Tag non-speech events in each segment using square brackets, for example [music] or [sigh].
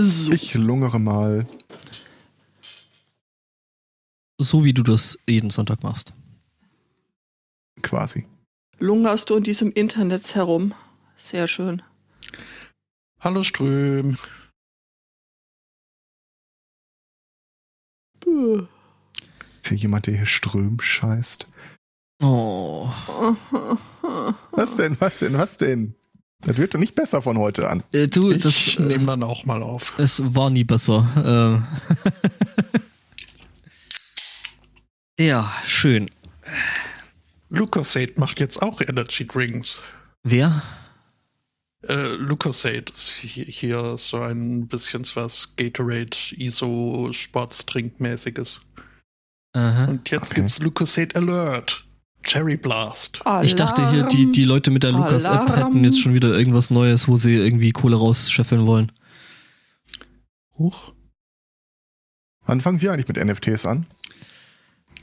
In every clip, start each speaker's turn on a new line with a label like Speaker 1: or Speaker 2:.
Speaker 1: So.
Speaker 2: Ich lungere mal.
Speaker 3: So wie du das jeden Sonntag machst.
Speaker 2: Quasi.
Speaker 1: Lungerst du in diesem Internet herum? Sehr schön.
Speaker 4: Hallo Ström.
Speaker 1: Puh.
Speaker 2: Ist hier jemand, der hier Ström scheißt?
Speaker 3: Oh.
Speaker 2: Was denn, was denn, was denn? Das wird doch nicht besser von heute an.
Speaker 3: Äh, du, das
Speaker 4: Ich nehme dann auch mal auf.
Speaker 3: es war nie besser. Äh. [laughs] ja, schön.
Speaker 4: Lucasade macht jetzt auch Energy Drinks.
Speaker 3: Wer?
Speaker 4: Äh, Lucasade ist hier, hier so ein bisschen was Gatorade ISO Sportstrink-mäßiges.
Speaker 3: Aha.
Speaker 4: Und jetzt
Speaker 2: Okay.
Speaker 4: gibt's Lucasade Alert. Cherry Blast.
Speaker 3: Ich dachte hier, die, die Leute mit der Lukas-App
Speaker 1: Alarm.
Speaker 3: hätten jetzt schon wieder irgendwas Neues, wo sie irgendwie Kohle rausscheffeln wollen.
Speaker 4: Huch.
Speaker 2: Wann fangen wir eigentlich mit NFTs an?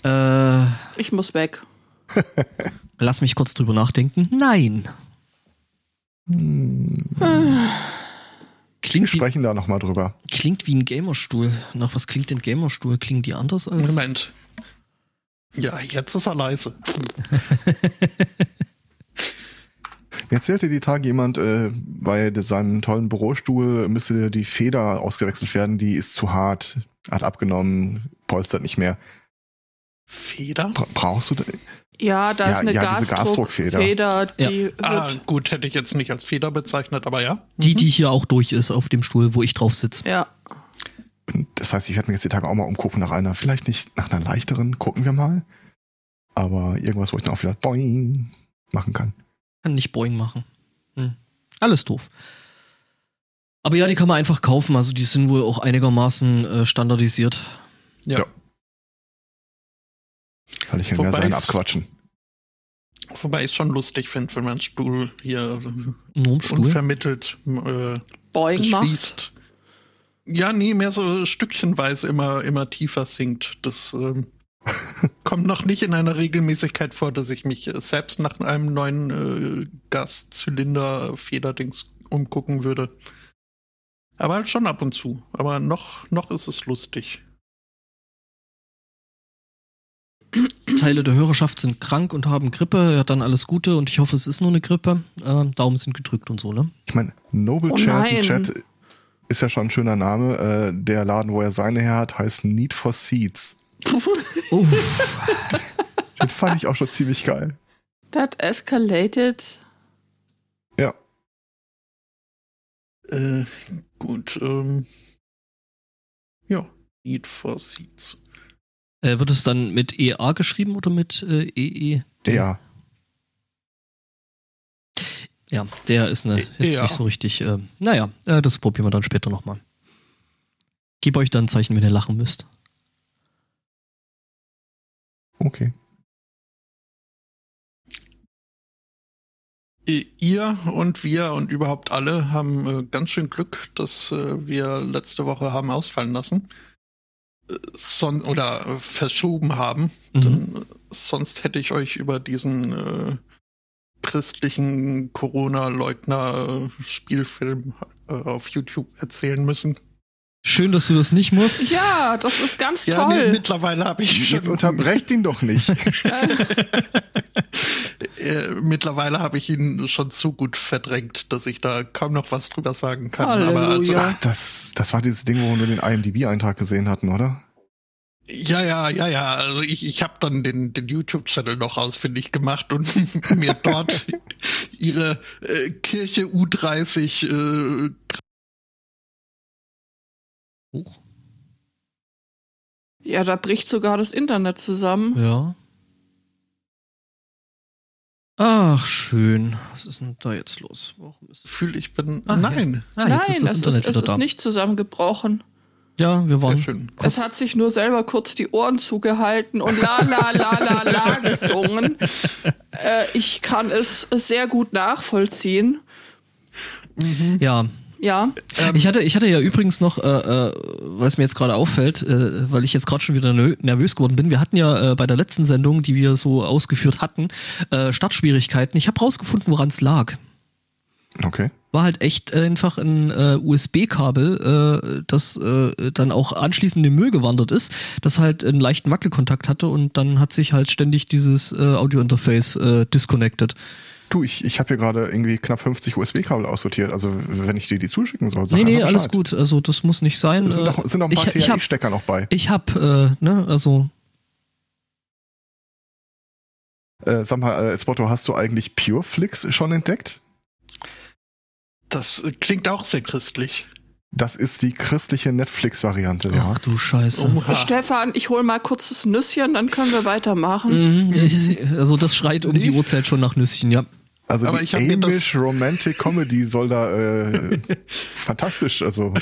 Speaker 3: Äh,
Speaker 1: Ich muss weg. [laughs]
Speaker 3: lass mich kurz drüber nachdenken. Nein.
Speaker 2: Hm, wir
Speaker 3: Klingt wie,
Speaker 2: sprechen da nochmal drüber.
Speaker 3: klingt wie ein Gamerstuhl. Nach was klingt denn Gamerstuhl? Klingen die anders als?
Speaker 4: Moment. Ja, jetzt ist er leise. [laughs]
Speaker 2: Mir erzählte die Tage jemand, äh, bei seinem tollen Bürostuhl müsste die Feder ausgewechselt werden, die ist zu hart, hat abgenommen, polstert nicht mehr.
Speaker 4: Feder?
Speaker 2: Bra brauchst du da?
Speaker 1: Ja, da
Speaker 2: Ja,
Speaker 1: ist eine
Speaker 2: ja, diese
Speaker 1: Gasdruckfeder.
Speaker 2: Gasdruckfeder.
Speaker 1: die
Speaker 4: Ah,
Speaker 1: wird,
Speaker 4: gut, hätte ich jetzt nicht als Feder bezeichnet, aber ja.
Speaker 3: Die,
Speaker 4: Mhm.
Speaker 3: die hier auch durch ist auf dem Stuhl, wo ich drauf sitze.
Speaker 1: ja.
Speaker 2: Das heißt, ich werde mir jetzt die Tage auch mal umgucken nach einer, vielleicht nicht nach einer leichteren, gucken wir mal. Aber irgendwas, wo ich dann auch wieder boing machen kann.
Speaker 3: Kann nicht Boeing machen. Hm. Alles doof. Aber ja, die kann man einfach kaufen. Also die sind wohl auch einigermaßen äh, standardisiert.
Speaker 4: Ja.
Speaker 2: Ja. Weil ich kann mehr sein abquatschen.
Speaker 4: Wobei ich es schon lustig finde, wenn man Stuhl hier
Speaker 3: im Stuhl.
Speaker 4: unvermittelt äh,
Speaker 1: Boing macht.
Speaker 4: Ja, nee, mehr so stückchenweise immer, immer tiefer sinkt. Das ähm, [laughs] kommt noch nicht in einer Regelmäßigkeit vor, dass ich mich äh, selbst nach einem neuen äh, Gaszylinder-Federdings umgucken würde. Aber halt schon ab und zu. Aber noch, noch ist es lustig.
Speaker 3: Teile der Hörerschaft sind krank und haben Grippe. Ja, dann alles Gute und ich hoffe, es ist nur eine Grippe. Ähm, Daumen sind gedrückt und so, ne?
Speaker 2: Ich meine, Noble
Speaker 1: Oh
Speaker 2: Chairs im. Chat ist ja schon ein schöner Name. Äh, der Laden, wo er seine her hat, heißt Need for Seeds. [laughs]
Speaker 3: Oh,
Speaker 2: Den fand ich auch schon ziemlich geil.
Speaker 1: That escalated.
Speaker 2: Ja.
Speaker 4: Äh, gut, ähm. Ja, Need for Seeds.
Speaker 3: äh, wird es dann mit EA geschrieben oder mit äh, EE?
Speaker 2: Ja.
Speaker 3: Ja, der ist ne, jetzt
Speaker 4: Ja.
Speaker 3: nicht so richtig. Äh, naja, äh, das probieren wir dann später nochmal. Gib euch dann ein Zeichen, wenn ihr lachen müsst.
Speaker 2: Okay.
Speaker 4: I- Ihr und wir und überhaupt alle haben äh, ganz schön Glück, dass äh, wir letzte Woche haben ausfallen lassen. Äh, son oder äh, verschoben haben.
Speaker 3: Mhm.
Speaker 4: Denn, äh, sonst hätte ich euch über diesen äh, christlichen Corona-Leugner-Spielfilm äh, auf YouTube erzählen müssen.
Speaker 3: Schön, dass du das nicht musst.
Speaker 1: Ja, das ist ganz
Speaker 4: Ja, nee,
Speaker 1: toll.
Speaker 4: mittlerweile habe ich
Speaker 2: Jetzt
Speaker 4: schon
Speaker 2: unterbrecht ihn doch nicht. [laughs]
Speaker 4: äh, mittlerweile habe ich ihn schon so gut verdrängt, dass ich da kaum noch was drüber sagen kann. Aber also,
Speaker 1: Halleluja.
Speaker 2: Ach, das, das war dieses Ding, wo wir nur den IMDb-Eintrag gesehen hatten, oder?
Speaker 4: Ja, ja, ja, ja. Also ich, ich habe dann den, den YouTube-Channel noch ausfindig gemacht und [laughs] mir dort ihre äh, Kirche U30 äh,
Speaker 3: Huch.
Speaker 1: ja, da bricht sogar das Internet zusammen.
Speaker 3: Ja. Ach, schön. Was ist denn da jetzt los? Warum ist
Speaker 4: fühle ich bin.
Speaker 3: Ah,
Speaker 4: nein.
Speaker 3: Ah,
Speaker 1: Nein,
Speaker 3: jetzt ist das
Speaker 1: es,
Speaker 3: Internet
Speaker 1: ist, es
Speaker 3: wieder
Speaker 1: ist
Speaker 3: da.
Speaker 1: nicht zusammengebrochen.
Speaker 3: Ja, wir
Speaker 4: Sehr
Speaker 3: waren
Speaker 4: schön.
Speaker 3: kurz.
Speaker 1: Es hat sich nur selber kurz die Ohren zugehalten und la la la la la [laughs] gesungen. Äh, ich kann es sehr gut nachvollziehen.
Speaker 3: Ja,
Speaker 1: Ja,
Speaker 4: Ähm,
Speaker 3: Ich hatte, ich hatte ja übrigens noch, äh, äh, was mir jetzt gerade auffällt, äh, weil ich jetzt gerade schon wieder nervös geworden bin. Wir hatten ja äh, bei der letzten Sendung, die wir so ausgeführt hatten, äh, Startschwierigkeiten. Ich habe rausgefunden, woran es lag.
Speaker 2: Okay.
Speaker 3: War halt echt einfach ein äh, USB-Kabel, äh, das äh, dann auch anschließend in den Müll gewandert ist, das halt einen leichten Wackelkontakt hatte und dann hat sich halt ständig dieses äh, Audio-Interface äh, disconnected.
Speaker 2: Du, ich, ich habe hier gerade irgendwie knapp 50 USB-Kabel aussortiert. Also wenn ich dir die zuschicken soll, sag
Speaker 3: Nee, nee, alles gut. Also das muss nicht sein.
Speaker 2: Es sind
Speaker 3: Äh,
Speaker 2: noch, sind noch ein paar THE-Stecker noch bei.
Speaker 3: ich hab, äh, ne, also
Speaker 2: Äh, sag mal, äh, Spotto, hast du eigentlich PureFlix schon entdeckt?
Speaker 4: Das klingt auch sehr christlich.
Speaker 2: Das ist die christliche Netflix-Variante, ja.
Speaker 3: ach du Scheiße.
Speaker 4: Oha.
Speaker 1: Stefan, ich hol mal kurz das Nüsschen, dann können wir weitermachen.
Speaker 3: Mhm, [laughs] also das schreit um die. Uhrzeit schon nach Nüsschen, ja.
Speaker 2: Also
Speaker 4: Aber
Speaker 2: die
Speaker 4: ich hab mir das-
Speaker 2: Amish Romantic Comedy soll da äh, [laughs] fantastisch, also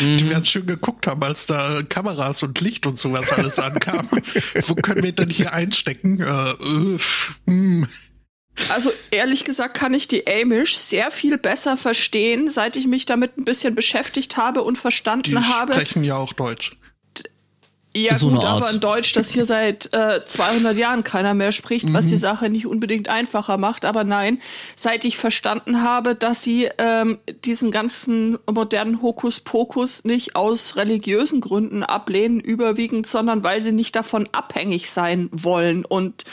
Speaker 4: Die werden schön geguckt haben, als da Kameras und Licht und sowas alles ankam. [laughs] Wo können wir denn hier einstecken? Äh, äh, hm.
Speaker 1: Also ehrlich gesagt kann ich die Amish sehr viel besser verstehen, seit ich mich damit ein bisschen beschäftigt habe und verstanden
Speaker 4: Die
Speaker 1: habe.
Speaker 4: sprechen ja auch Deutsch.
Speaker 1: Ja
Speaker 3: So
Speaker 1: gut, aber in Deutsch, das hier seit äh, 200 Jahren keiner mehr spricht, was die Sache nicht unbedingt einfacher macht. Aber nein, seit ich verstanden habe, dass sie ähm, diesen ganzen modernen Hokuspokus nicht aus religiösen Gründen ablehnen, überwiegend, sondern weil sie nicht davon abhängig sein wollen. Und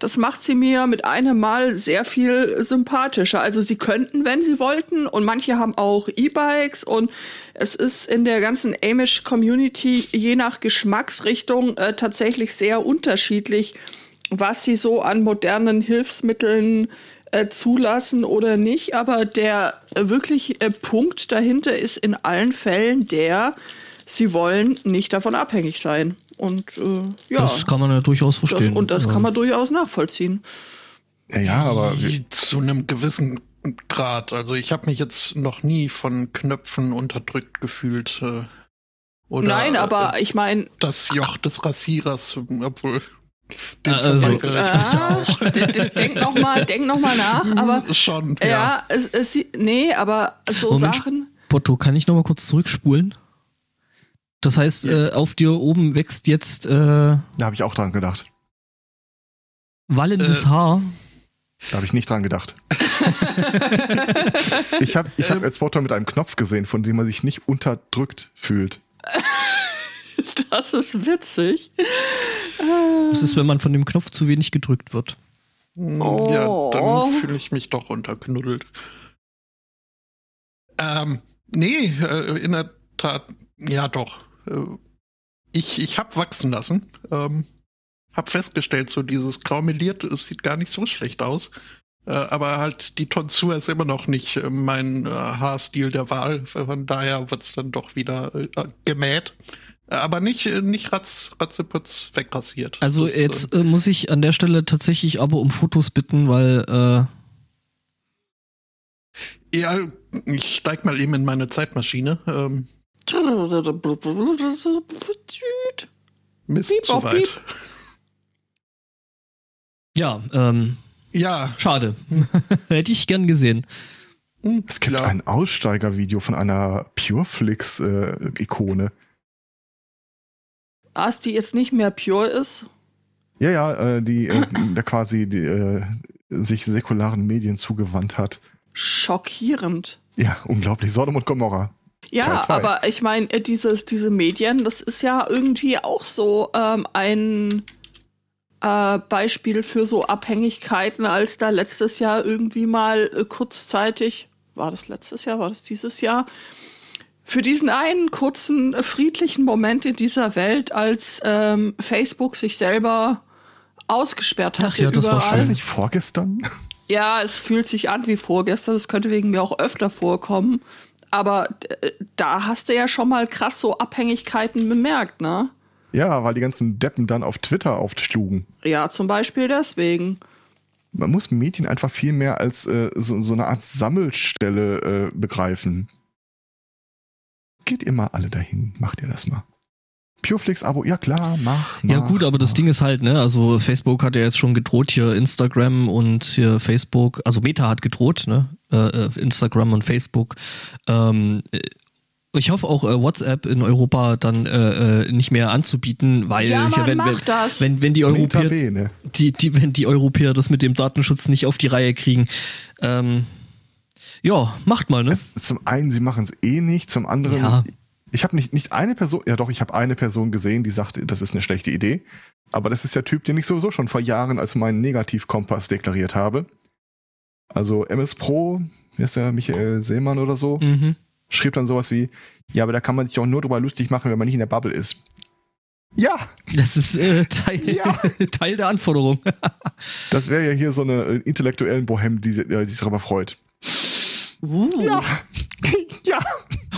Speaker 1: das macht sie mir mit einem Mal sehr viel sympathischer. Also sie könnten, wenn sie wollten, und manche haben auch E-Bikes und es ist in der ganzen Amish-Community je nach Geschmacksrichtung äh, tatsächlich sehr unterschiedlich, was sie so an modernen Hilfsmitteln äh, zulassen oder nicht. Aber der äh, wirklich äh, Punkt dahinter ist in allen Fällen der, sie wollen nicht davon abhängig sein. Und äh, ja,
Speaker 3: Das kann man ja durchaus
Speaker 1: das,
Speaker 3: verstehen.
Speaker 1: und das
Speaker 3: ja.
Speaker 1: kann man durchaus nachvollziehen.
Speaker 2: ja, ja aber
Speaker 4: zu einem gewissen Grad. Also ich habe mich jetzt noch nie von Knöpfen unterdrückt gefühlt. Äh, oder
Speaker 1: Nein, aber
Speaker 4: äh,
Speaker 1: ich meine,
Speaker 4: das Joch des Rasierers, obwohl den
Speaker 3: Also-
Speaker 4: ich
Speaker 1: Ah,
Speaker 4: auch.
Speaker 1: das denk noch mal, denk noch mal nach. Aber
Speaker 4: schon,
Speaker 1: ja,
Speaker 4: ja.
Speaker 1: es, es, nee, aber so
Speaker 3: Moment.
Speaker 1: Sachen.
Speaker 3: Botto, kann ich noch mal kurz zurückspulen? Das heißt, äh, auf dir oben wächst jetzt äh,
Speaker 2: da habe ich auch dran gedacht.
Speaker 3: wallendes
Speaker 4: Äh,
Speaker 3: Haar.
Speaker 2: Da habe ich nicht dran gedacht. [laughs] ich habe ich hab
Speaker 4: Ähm.
Speaker 2: als Spotto mit einem Knopf gesehen, von dem man sich nicht unterdrückt fühlt. [laughs]
Speaker 1: Das ist witzig.
Speaker 3: Das ist, wenn man von dem Knopf zu wenig gedrückt wird.
Speaker 1: Oh.
Speaker 4: Ja, dann fühle ich mich doch unterknuddelt. Ähm, nee, äh, in der Tat, ja doch. Äh, ich ich habe wachsen lassen. Ähm, hab festgestellt, so dieses graumeliert, es sieht gar nicht so schlecht aus. Äh, aber halt die Tonsur ist immer noch nicht äh, mein äh, Haarstil der Wahl. Von daher wird's dann doch wieder äh, gemäht. Äh, Aber nicht, äh, nicht ratz, ratzeputz wegrasiert.
Speaker 3: Also
Speaker 4: Das,
Speaker 3: jetzt muss ich an der Stelle tatsächlich aber um Fotos bitten, weil
Speaker 4: Ja, ich steig mal eben in meine Zeitmaschine. Ähm, Mist,
Speaker 1: Piep,
Speaker 4: zu weit.
Speaker 1: piep.
Speaker 3: ja, ähm,
Speaker 4: Ja,
Speaker 3: schade. [laughs] Hätte ich gern gesehen.
Speaker 4: hm,
Speaker 2: Es gibt
Speaker 4: ja.
Speaker 2: ein Aussteigervideo von einer Pureflix-Ikone.
Speaker 1: As die jetzt nicht mehr pure ist.
Speaker 2: ja, ja, äh, die äh, [clears throat] der quasi die, äh, sich säkularen Medien zugewandt hat.
Speaker 1: Schockierend.
Speaker 2: Ja, unglaublich. Sodom und Gomorra.
Speaker 1: Ja, aber ich meine, dieses, diese Medien, das ist ja irgendwie auch so ähm, ein äh, Beispiel für so Abhängigkeiten, als da letztes Jahr irgendwie mal äh, kurzzeitig, war das letztes Jahr, war das dieses Jahr, für diesen einen kurzen äh, friedlichen Moment in dieser Welt, als ähm, Facebook sich selber ausgesperrt hat.
Speaker 3: Ach ja, das war
Speaker 2: War
Speaker 3: schön.
Speaker 2: nicht vorgestern?
Speaker 1: Ja, es fühlt sich an wie vorgestern. Das könnte wegen mir auch öfter vorkommen. Aber äh, da hast du ja schon mal krass so Abhängigkeiten bemerkt, ne?
Speaker 2: Ja, weil die ganzen Deppen dann auf Twitter aufschlugen.
Speaker 1: Ja, zum Beispiel deswegen.
Speaker 2: Man muss Medien einfach viel mehr als äh, so, so eine Art Sammelstelle äh, begreifen. Geht ihr mal alle dahin, macht ihr das mal. Pureflix-Abo, ja klar, mach, mach.
Speaker 3: Ja gut, aber das
Speaker 2: mach.
Speaker 3: Ding ist halt, ne, also Facebook hat ja jetzt schon gedroht, hier Instagram und hier Facebook, also Meta hat gedroht, ne, äh, äh, Instagram und Facebook. Ähm, äh, ich hoffe auch äh, WhatsApp in Europa dann äh, äh, nicht mehr anzubieten, weil
Speaker 1: Ja,
Speaker 3: wenn,
Speaker 1: mach
Speaker 3: wenn,
Speaker 1: das.
Speaker 3: wenn wenn die Europäer
Speaker 2: B, ne?
Speaker 3: die, die, wenn die Europäer das mit dem Datenschutz nicht auf die Reihe kriegen. Ähm, Ja, macht mal, ne?
Speaker 2: Es, zum einen, sie machen es eh nicht, zum anderen,
Speaker 3: Ja.
Speaker 2: Ich habe nicht, nicht eine Person, ja doch, ich habe eine Person gesehen, die sagte, das ist eine schlechte Idee. Aber das ist der Typ, den ich sowieso schon vor Jahren als meinen Negativkompass deklariert habe. Also MS Pro, wie ist der, Michael Seemann oder so,
Speaker 3: Mhm.
Speaker 2: schrieb dann sowas wie, ja, aber da kann man sich auch nur drüber lustig machen, wenn man nicht in der Bubble ist. Ja,
Speaker 3: Das ist äh, Teil,
Speaker 2: Ja. [laughs]
Speaker 3: Teil der Anforderung.
Speaker 2: das wäre ja hier so eine äh, intellektuellen Bohem, die, die sich darüber freut.
Speaker 3: Uh.
Speaker 2: Ja, [laughs] ja,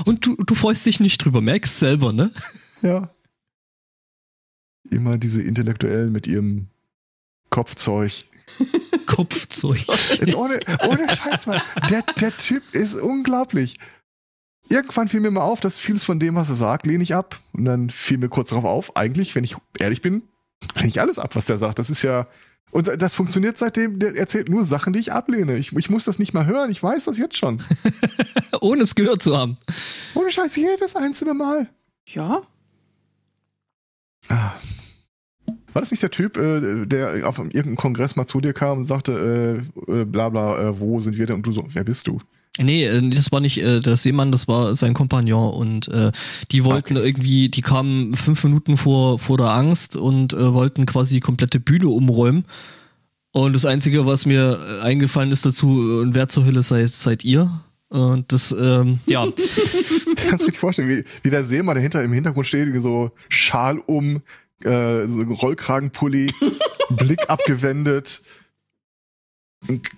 Speaker 3: Und du, du freust dich nicht drüber, merkst selber, ne?
Speaker 2: ja. Immer diese Intellektuellen mit ihrem Kopfzeug. [laughs]
Speaker 3: Kopfzeug.
Speaker 2: Jetzt ohne, ohne Scheiß, Mann. Der, der Typ ist unglaublich. Irgendwann fiel mir mal auf, dass vieles von dem, was er sagt, lehne ich ab. Und dann fiel mir kurz darauf auf, eigentlich, wenn ich ehrlich bin, lehne ich alles ab, was der sagt. Das ist ja. Und das funktioniert seitdem, der erzählt nur Sachen, die ich ablehne. Ich, ich muss das nicht mal hören, ich weiß das jetzt schon. [laughs]
Speaker 3: Ohne es gehört zu haben.
Speaker 2: Ohne Scheiß, jedes einzelne Mal.
Speaker 1: Ja,
Speaker 2: Ah. War das nicht der Typ, äh, der auf irgendeinem Kongress mal zu dir kam und sagte, äh, äh, bla bla, äh, wo sind wir denn? Und du so, wer bist du?
Speaker 3: Nee, äh, das war nicht äh, der Seemann, das war sein Kompagnon und äh, die wollten irgendwie, die kamen fünf Minuten vor, vor der Angst und äh, wollten quasi die komplette Bühne umräumen. Und das Einzige, was mir äh, eingefallen ist dazu, äh, und wer zur Hölle seid, seid ihr? Und das, ähm, ja,
Speaker 2: Ich kann es richtig vorstellen, wie, wie der Seemann dahinter im Hintergrund steht, so Schal um, äh, so Rollkragenpulli, [laughs] Blick abgewendet.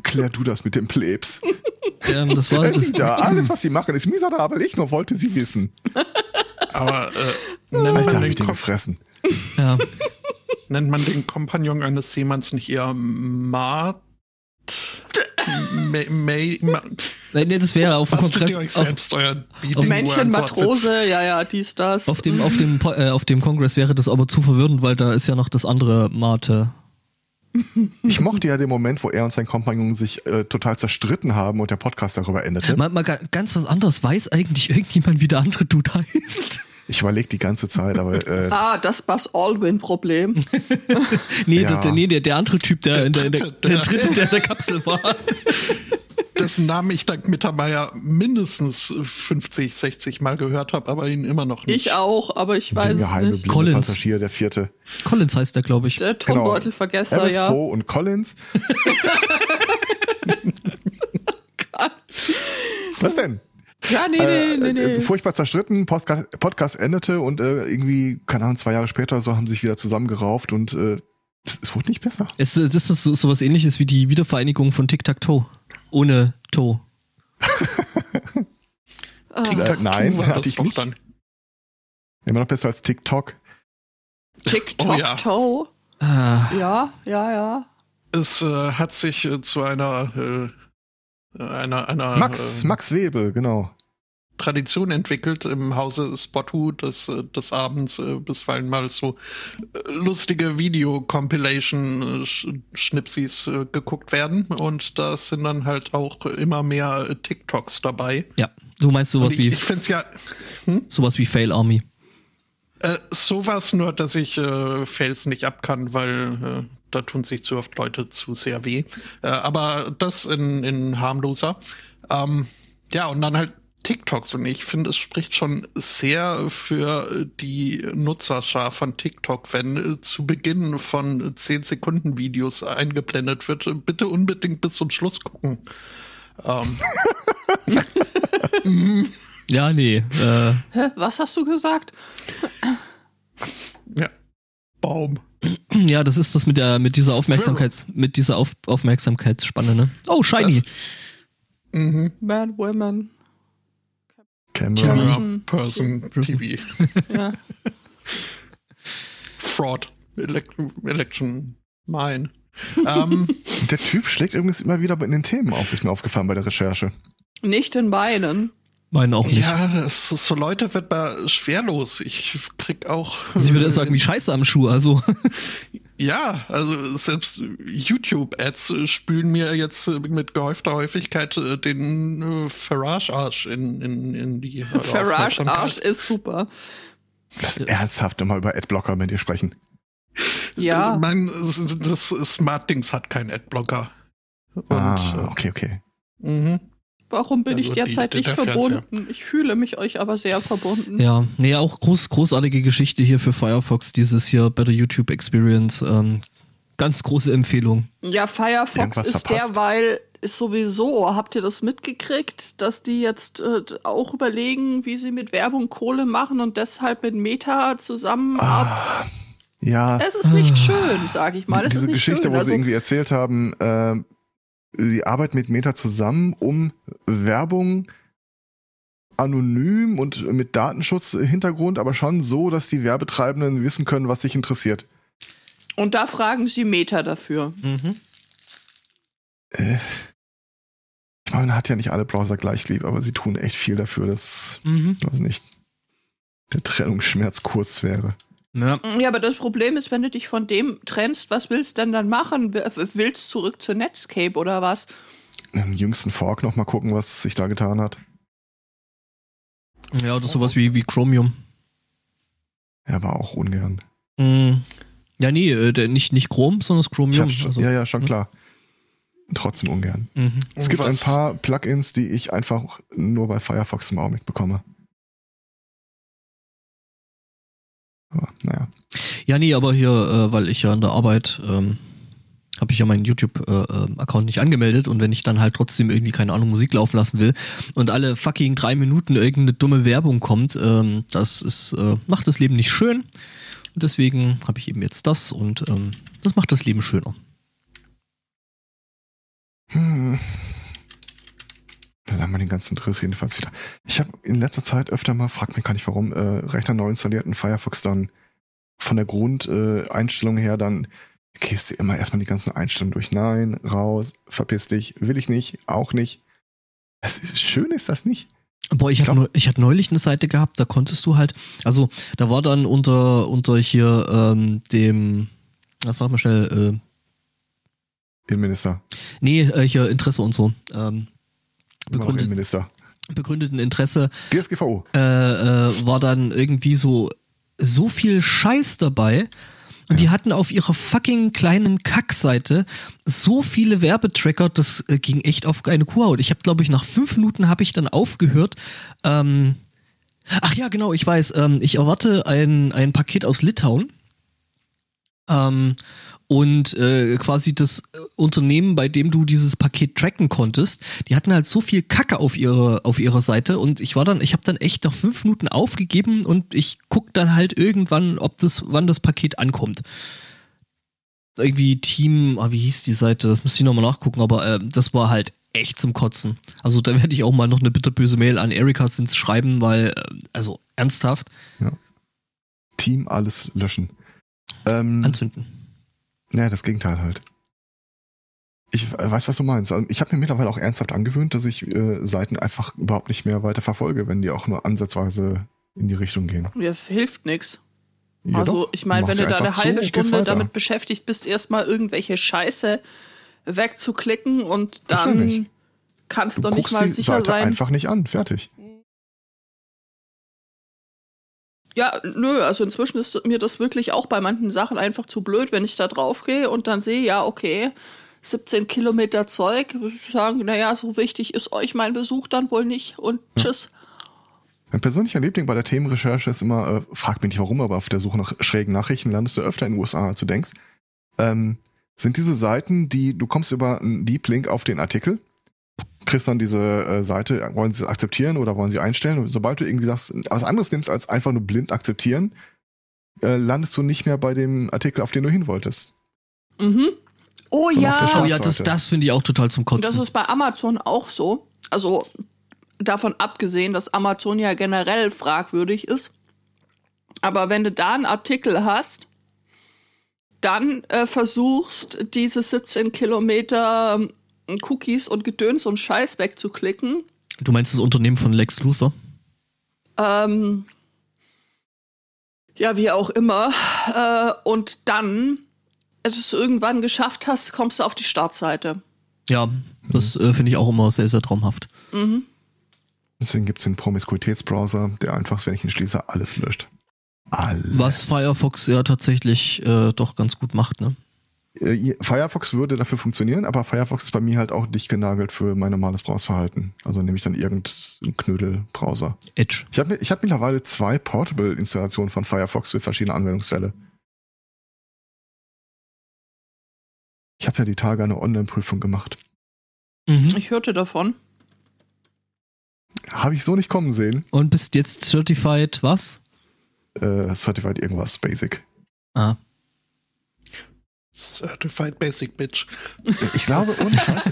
Speaker 2: Klär du das mit dem Plebs. [laughs]
Speaker 3: ähm, das war das,
Speaker 2: da, alles, was sie machen, ist miserabel. Ich nur wollte sie wissen.
Speaker 4: Aber äh, nennt,
Speaker 2: Alter,
Speaker 4: man den
Speaker 2: gefressen.
Speaker 3: ja.
Speaker 4: nennt man den Kompagnon eines Seemanns nicht eher Mart? May, May, Ma
Speaker 3: Nee, nee, das wäre auf dem Kongress. Auf,
Speaker 4: selbst euer
Speaker 1: Männchen, Matrose, ja, ja, dies, das.
Speaker 3: auf dem, auf dem, äh, auf dem Kongress wäre das aber zu verwirrend, weil da ist ja noch das andere Mate.
Speaker 2: Ich mochte ja den Moment, wo er und sein Kompagnon sich äh, total zerstritten haben und der Podcast darüber endete.
Speaker 3: Mal, mal ga- ganz was anderes. Weiß eigentlich irgendjemand, wie der andere Dude heißt?
Speaker 2: Ich überlege die ganze Zeit, aber äh, [laughs]
Speaker 1: Ah, das Buzz Aldrin-Problem. [laughs]
Speaker 3: Nee,
Speaker 2: Ja.
Speaker 3: der, der, nee, der, der andere Typ, der, in der, der,
Speaker 4: dritte,
Speaker 3: der
Speaker 4: der-
Speaker 3: dritte, der in der Kapsel war. [laughs]
Speaker 4: dessen Namen ich dank Mittermeier mindestens 50, 60 Mal gehört habe, aber ihn immer noch nicht.
Speaker 1: Ich auch, aber ich weiß
Speaker 2: der geheime
Speaker 1: nicht.
Speaker 3: Collins.
Speaker 2: Passagier, der vierte.
Speaker 3: Collins heißt der, glaube ich.
Speaker 1: Der Tonbeutelvergesser,
Speaker 2: MS
Speaker 1: ja.
Speaker 2: Pro und Collins. Was denn?
Speaker 1: Ja, nee, nee,
Speaker 2: Äh,
Speaker 1: nee,
Speaker 2: äh,
Speaker 1: nee.
Speaker 2: furchtbar zerstritten, Podcast, Podcast endete und äh, irgendwie, keine Ahnung, zwei Jahre später so haben sie sich wieder zusammengerauft und äh, es, es wurde nicht besser.
Speaker 3: Es, äh, das ist so, sowas ähnliches wie die Wiedervereinigung von Tic-Tac-Toe. Ohne Toe. [laughs]
Speaker 4: Tic-Tac-Toe
Speaker 2: nein,
Speaker 4: war
Speaker 2: hatte
Speaker 4: das
Speaker 2: ich nicht.
Speaker 4: dann.
Speaker 2: Immer noch besser als TikTok.
Speaker 1: TikTok,
Speaker 4: Oh ja.
Speaker 1: Toe.
Speaker 3: Ah,
Speaker 1: Ja, ja, ja.
Speaker 4: Es äh, hat sich äh, zu einer, äh, einer, einer
Speaker 2: Max,
Speaker 4: äh,
Speaker 2: Max Webe, genau.
Speaker 4: Tradition entwickelt im Hause Spottu, dass äh, des Abends äh, bisweilen mal so äh, lustige Video-Compilation-Schnipsis äh, geguckt werden. Und da sind dann halt auch immer mehr äh, TikToks dabei.
Speaker 3: ja, du meinst sowas
Speaker 4: ich
Speaker 3: wie,
Speaker 4: ich finde es ja
Speaker 3: sowas wie Fail Army.
Speaker 4: äh, sowas, nur dass ich äh, Fails nicht ab kann, weil äh, da tun sich zu oft Leute zu sehr weh. Äh, aber das in, in harmloser. Ähm, ja, und dann halt TikToks. Und ich finde, es spricht schon sehr für die Nutzerschar von TikTok, wenn äh, zu Beginn von 10 Sekunden Videos eingeblendet wird. Bitte unbedingt bis zum Schluss gucken. Ähm, [laughs]
Speaker 3: Ja, nee. Äh,
Speaker 1: Hä? Was hast du gesagt?
Speaker 4: ja. Baum.
Speaker 3: ja, das ist das mit der, mit dieser Aufmerksamkeits, mit dieser Auf, Aufmerksamkeitsspanne, ne? Oh, Shiny.
Speaker 4: Mhm.
Speaker 1: Man, Women.
Speaker 2: Camera.
Speaker 4: Camera. Person TV.
Speaker 1: Ja. [laughs]
Speaker 4: Fraud. Elec Election Mine. ähm,
Speaker 2: Der Typ schlägt übrigens immer wieder in den Themen auf, ist mir aufgefallen bei der Recherche.
Speaker 1: Nicht in Beinen.
Speaker 3: Meinen auch nicht.
Speaker 4: ja, so, so Leute wird man schwerlos. Ich krieg auch.
Speaker 3: Also ich würde sagen, wie scheiße am Schuh, also. [laughs]
Speaker 4: Ja, also selbst YouTube-Ads spülen mir jetzt mit gehäufter Häufigkeit äh, den äh, Farage-Arsch in, in, in die äh,
Speaker 1: Farage
Speaker 4: Aufmerksamkeit.
Speaker 1: Arsch ist super.
Speaker 2: Das ist ernsthaft immer über Adblocker mit dir sprechen.
Speaker 1: Ja.
Speaker 4: Äh, Mein, das Smart-Dings hat keinen Adblocker. Und,
Speaker 2: ah, okay, okay.
Speaker 4: äh, mhm.
Speaker 1: Warum bin
Speaker 4: Also
Speaker 1: ich
Speaker 4: die-
Speaker 1: derzeit
Speaker 4: der-
Speaker 1: nicht verbunden? Ich fühle mich euch aber sehr verbunden.
Speaker 3: Ja, nee, auch groß, großartige Geschichte hier für Firefox, dieses hier Better YouTube Experience. Ähm, ganz große Empfehlung.
Speaker 1: Ja, Firefox
Speaker 2: Irgendwas
Speaker 1: ist
Speaker 2: verpasst?
Speaker 1: derweil ist sowieso, habt ihr das mitgekriegt, dass die jetzt äh, auch überlegen, wie sie mit Werbung Kohle machen und deshalb mit Meta zusammenarbeiten?
Speaker 2: Ja,
Speaker 1: Es ist nicht schön, sag ich mal. Es
Speaker 2: diese
Speaker 1: ist nicht
Speaker 2: Geschichte,
Speaker 1: schön.
Speaker 2: wo
Speaker 1: also,
Speaker 2: sie irgendwie erzählt haben, äh, die arbeiten mit Meta zusammen, um Werbung anonym und mit Datenschutz-Hintergrund, aber schon so, dass die Werbetreibenden wissen können, was sich interessiert.
Speaker 1: und da fragen sie Meta dafür.
Speaker 3: Mhm.
Speaker 2: Äh, ich meine, man hat ja nicht alle Browser gleich lieb, aber sie tun echt viel dafür, dass,
Speaker 3: Mhm.
Speaker 2: weiß nicht, der Trennungsschmerz kurz wäre.
Speaker 3: Ja.
Speaker 1: Ja, aber das Problem ist, wenn du dich von dem trennst, was willst du denn dann machen? Willst du zurück zu Netscape oder was?
Speaker 2: Im jüngsten Fork noch mal gucken, was sich da getan hat.
Speaker 3: ja, oder sowas wie, wie Chromium.
Speaker 2: Er war auch ungern.
Speaker 3: Mhm. Ja, nee, äh, der, nicht, nicht Chrome, sondern das Chromium.
Speaker 2: schon-
Speaker 3: also,
Speaker 2: ja, ja, schon klar. Trotzdem ungern.
Speaker 3: Mhm.
Speaker 2: Es gibt
Speaker 4: Was-
Speaker 2: ein paar Plugins, die ich einfach nur bei Firefox im Augenblick bekomme. Aber naja.
Speaker 3: Ja, nee, aber hier, äh, weil ich ja an der Arbeit ähm, habe ich ja meinen YouTube-Account nicht angemeldet und wenn ich dann halt trotzdem irgendwie, keine Ahnung, Musik laufen lassen will und alle fucking drei Minuten irgendeine dumme Werbung kommt, ähm, das ist, äh, macht das Leben nicht schön. Und deswegen habe ich eben jetzt das und ähm, das macht das Leben schöner.
Speaker 2: Hm. Dann haben wir den ganzen Driss jedenfalls wieder. Ich habe in letzter Zeit öfter mal, fragt mich gar nicht warum, äh, Rechner neu installierten Firefox dann von der Grundeinstellung äh, her dann gehst du immer erstmal die ganzen Einstellungen durch. Nein, raus, verpiss dich, will ich nicht, auch nicht. Es ist, schön ist das nicht.
Speaker 3: Boah, ich,
Speaker 2: Ich
Speaker 3: hatte neulich eine Seite gehabt, da konntest du halt, also da war dann unter, unter hier ähm, dem, was sag mal schnell, äh,
Speaker 2: Innenminister.
Speaker 3: nee, äh, hier Interesse und so, ähm, begründet,
Speaker 2: Innenminister.
Speaker 3: begründeten Interesse,
Speaker 2: DSGVO.
Speaker 3: äh, äh, war dann irgendwie so, so viel Scheiß dabei. Und die hatten auf ihrer fucking kleinen Kackseite so viele Werbetracker, das äh, ging echt auf eine Kuhhaut. Ich habe, glaube ich, nach fünf Minuten habe ich dann aufgehört. Ähm, ach ja, genau, ich weiß. Ähm, ich erwarte ein, ein Paket aus Litauen. Ähm, und äh, quasi das äh, Unternehmen, bei dem du dieses Paket tracken konntest, die hatten halt so viel Kacke auf ihrer auf ihrer Seite und ich war dann, ich habe dann echt nach fünf Minuten aufgegeben und ich guck dann halt irgendwann, ob das, wann das Paket ankommt. Irgendwie Team, ah, wie hieß die Seite? Das müsste ich nochmal nachgucken, aber äh, das war halt echt zum Kotzen. Also da werde ich auch mal noch eine bitterböse Mail an Erika Sins schreiben, weil, äh, also ernsthaft,
Speaker 2: Team alles löschen. Ähm,
Speaker 3: anzünden.
Speaker 2: Ja, das Gegenteil halt. Ich weiß, was du meinst. Also Ich habe mir mittlerweile auch ernsthaft angewöhnt, dass ich äh, Seiten einfach überhaupt nicht mehr weiter verfolge, wenn die auch nur ansatzweise in die Richtung gehen.
Speaker 1: Mir hilft nichts.
Speaker 2: Ja,
Speaker 1: also,
Speaker 2: doch.
Speaker 1: ich meine, wenn du da eine
Speaker 2: zu
Speaker 1: halbe
Speaker 2: gehst
Speaker 1: Stunde damit beschäftigt bist, erstmal irgendwelche Scheiße wegzuklicken und
Speaker 2: ja
Speaker 1: dann
Speaker 2: nicht.
Speaker 1: kannst
Speaker 2: Du
Speaker 1: du nicht mal
Speaker 2: die
Speaker 1: sicher
Speaker 2: Seite
Speaker 1: sein.
Speaker 2: einfach nicht an. Fertig.
Speaker 1: Ja, nö, also inzwischen ist mir das wirklich auch bei manchen Sachen einfach zu blöd, wenn ich da drauf gehe und dann sehe, ja, okay, 17 Kilometer Zeug, würde ich sagen, naja, so wichtig ist euch mein Besuch dann wohl nicht und tschüss.
Speaker 2: Mein persönlicher Liebling bei der Themenrecherche ist immer, äh, frag mich nicht warum, aber auf der Suche nach schrägen Nachrichten landest du öfter in den USA, als du denkst. Ähm, sind diese Seiten, die, du kommst über einen Deep Link auf den Artikel, kriegst dann diese äh, Seite, wollen sie es akzeptieren oder wollen sie einstellen? Und sobald du irgendwie sagst, was anderes nimmst als einfach nur blind akzeptieren, äh, landest du nicht mehr bei dem Artikel, auf den du hin wolltest.
Speaker 1: Mhm. Oh
Speaker 2: So der
Speaker 3: Oh
Speaker 1: ja,
Speaker 3: ja, das, das finde ich auch total zum
Speaker 1: das
Speaker 3: Kotzen.
Speaker 1: ist bei Amazon auch so. Also davon abgesehen, dass Amazon ja generell fragwürdig ist. Aber wenn du da einen Artikel hast, dann äh, versuchst, diese 17 Kilometer ähm, Cookies und Gedöns und Scheiß wegzuklicken,
Speaker 3: Du meinst das Unternehmen von Lex Luthor?
Speaker 1: ähm, ja, wie auch immer, äh, und dann, als du es irgendwann geschafft hast, kommst du auf die Startseite.
Speaker 3: Ja, das äh, finde ich auch immer sehr, sehr traumhaft.
Speaker 1: Mhm.
Speaker 2: Deswegen gibt's den Promiskuitätsbrowser, der einfach, wenn ich ihn schließe, alles löscht. Alles.
Speaker 3: Was Firefox ja tatsächlich äh, doch ganz gut macht, ne?
Speaker 2: Äh, Firefox würde dafür funktionieren, aber Firefox ist bei mir halt auch dicht genagelt für mein normales Browserverhalten. Also nehme ich dann irgendeinen Knödel-Browser.
Speaker 3: Edge.
Speaker 2: Ich habe ich hab mittlerweile zwei Portable-Installationen von Firefox für verschiedene Anwendungsfälle. Ich habe ja die Tage eine Online-Prüfung gemacht.
Speaker 3: Mhm.
Speaker 1: Ich hörte davon.
Speaker 2: Habe ich so nicht kommen sehen.
Speaker 3: Und bist jetzt certified was?
Speaker 2: Äh, Certified irgendwas, Basic.
Speaker 3: Ah.
Speaker 4: Certified Basic Bitch.
Speaker 2: Ich glaube, ohne Scheiß,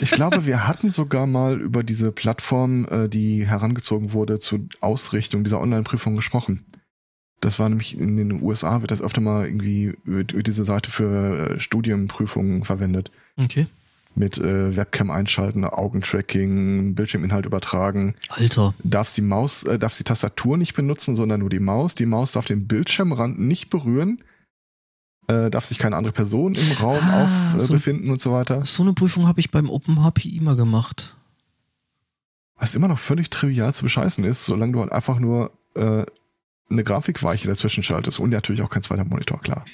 Speaker 2: ich glaube, wir hatten sogar mal über diese Plattform, äh, die herangezogen wurde zur Ausrichtung dieser Online-Prüfung gesprochen. Das war nämlich in den USA wird das öfter mal irgendwie über diese Seite für äh, Studienprüfungen verwendet.
Speaker 3: Okay.
Speaker 2: Mit äh, Webcam einschalten, Augentracking, Bildschirminhalt übertragen.
Speaker 3: Alter.
Speaker 2: Darfst die Maus, äh, darfst die Tastatur nicht benutzen, sondern nur die Maus. Die Maus darf den Bildschirmrand nicht berühren. Äh, darf sich keine andere Person im Raum
Speaker 3: Ah,
Speaker 2: auf äh,
Speaker 3: so-
Speaker 2: befinden und so weiter.
Speaker 3: So eine Prüfung habe ich beim OpenHPI mal gemacht.
Speaker 2: Was immer noch völlig trivial zu bescheißen ist, solange du halt einfach nur äh, eine Grafikweiche dazwischen schaltest und natürlich auch kein zweiter Monitor, klar.